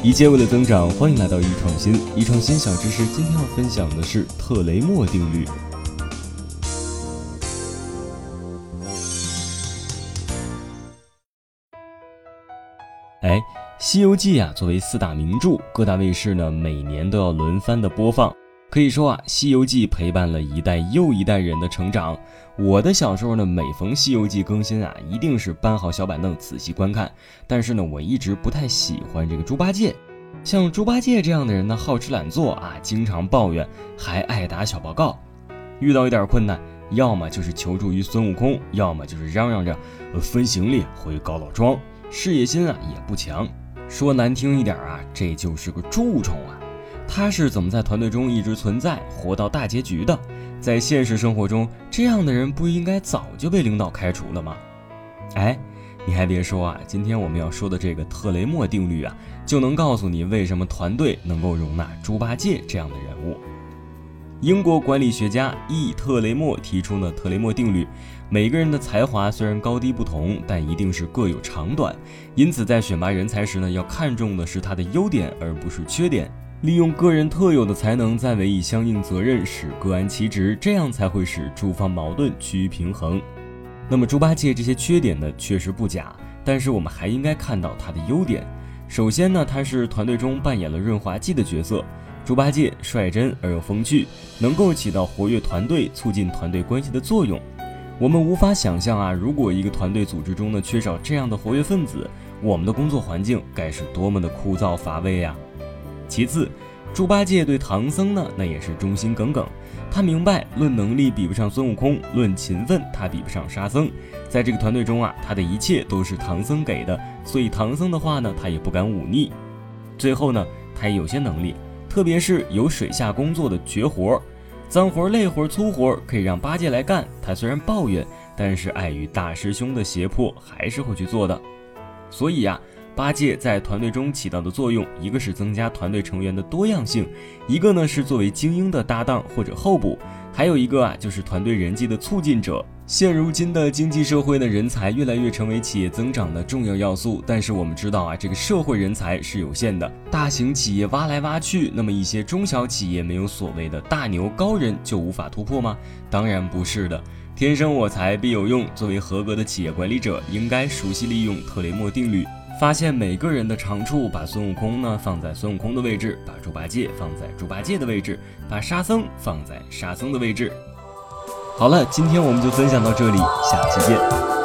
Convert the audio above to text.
一切为了增长，欢迎来到易创新。易创新小知识，今天要分享的是特雷莫定律。哎，《西游记》啊，作为四大名著，各大卫视呢每年都要轮番的播放。可以说啊，《西游记》陪伴了一代又一代人的成长。我的小时候呢，每逢《西游记》更新啊，一定是搬好小板凳仔细观看。但是呢，我一直不太喜欢这个猪八戒。像猪八戒这样的人呢，好吃懒做啊，经常抱怨，还爱打小报告。遇到一点困难，要么就是求助于孙悟空，要么就是嚷嚷着分行李回高老庄。事业心啊也不强。说难听一点啊，这就是个蛀虫啊。他是怎么在团队中一直存在，活到大结局的？在现实生活中，这样的人不应该早就被领导开除了吗？哎，你还别说啊，今天我们要说的这个特雷莫定律啊，就能告诉你为什么团队能够容纳猪八戒这样的人物。英国管理学家 E 特雷莫提出了特雷莫定律：每个人的才华虽然高低不同，但一定是各有长短。因此，在选拔人才时呢，要看重的是他的优点，而不是缺点。利用个人特有的才能，再委以相应责任，使各安其职，这样才会使诸方矛盾趋于平衡。那么猪八戒这些缺点呢，确实不假，但是我们还应该看到他的优点。首先呢，他是团队中扮演了润滑剂的角色。猪八戒率真而又风趣，能够起到活跃团队、促进团队关系的作用。我们无法想象啊，如果一个团队组织中呢缺少这样的活跃分子，我们的工作环境该是多么的枯燥乏味呀！其次，猪八戒对唐僧呢，那也是忠心耿耿。他明白，论能力比不上孙悟空，论勤奋他比不上沙僧。在这个团队中啊，他的一切都是唐僧给的，所以唐僧的话呢，他也不敢忤逆。最后呢，他也有些能力，特别是有水下工作的绝活，脏活累活粗活可以让八戒来干。他虽然抱怨，但是碍于大师兄的胁迫，还是会去做的。所以呀。八戒在团队中起到的作用，一个是增加团队成员的多样性，一个呢是作为精英的搭档或者候补，还有一个啊就是团队人际的促进者。现如今的经济社会的人才越来越成为企业增长的重要要素，但是我们知道啊，这个社会人才是有限的，大型企业挖来挖去，那么一些中小企业没有所谓的大牛高人就无法突破吗？当然不是的，天生我材必有用。作为合格的企业管理者，应该熟悉利用特雷莫定律。发现每个人的长处，把孙悟空呢放在孙悟空的位置，把猪八戒放在猪八戒的位置，把沙僧放在沙僧的位置。好了，今天我们就分享到这里，下期见。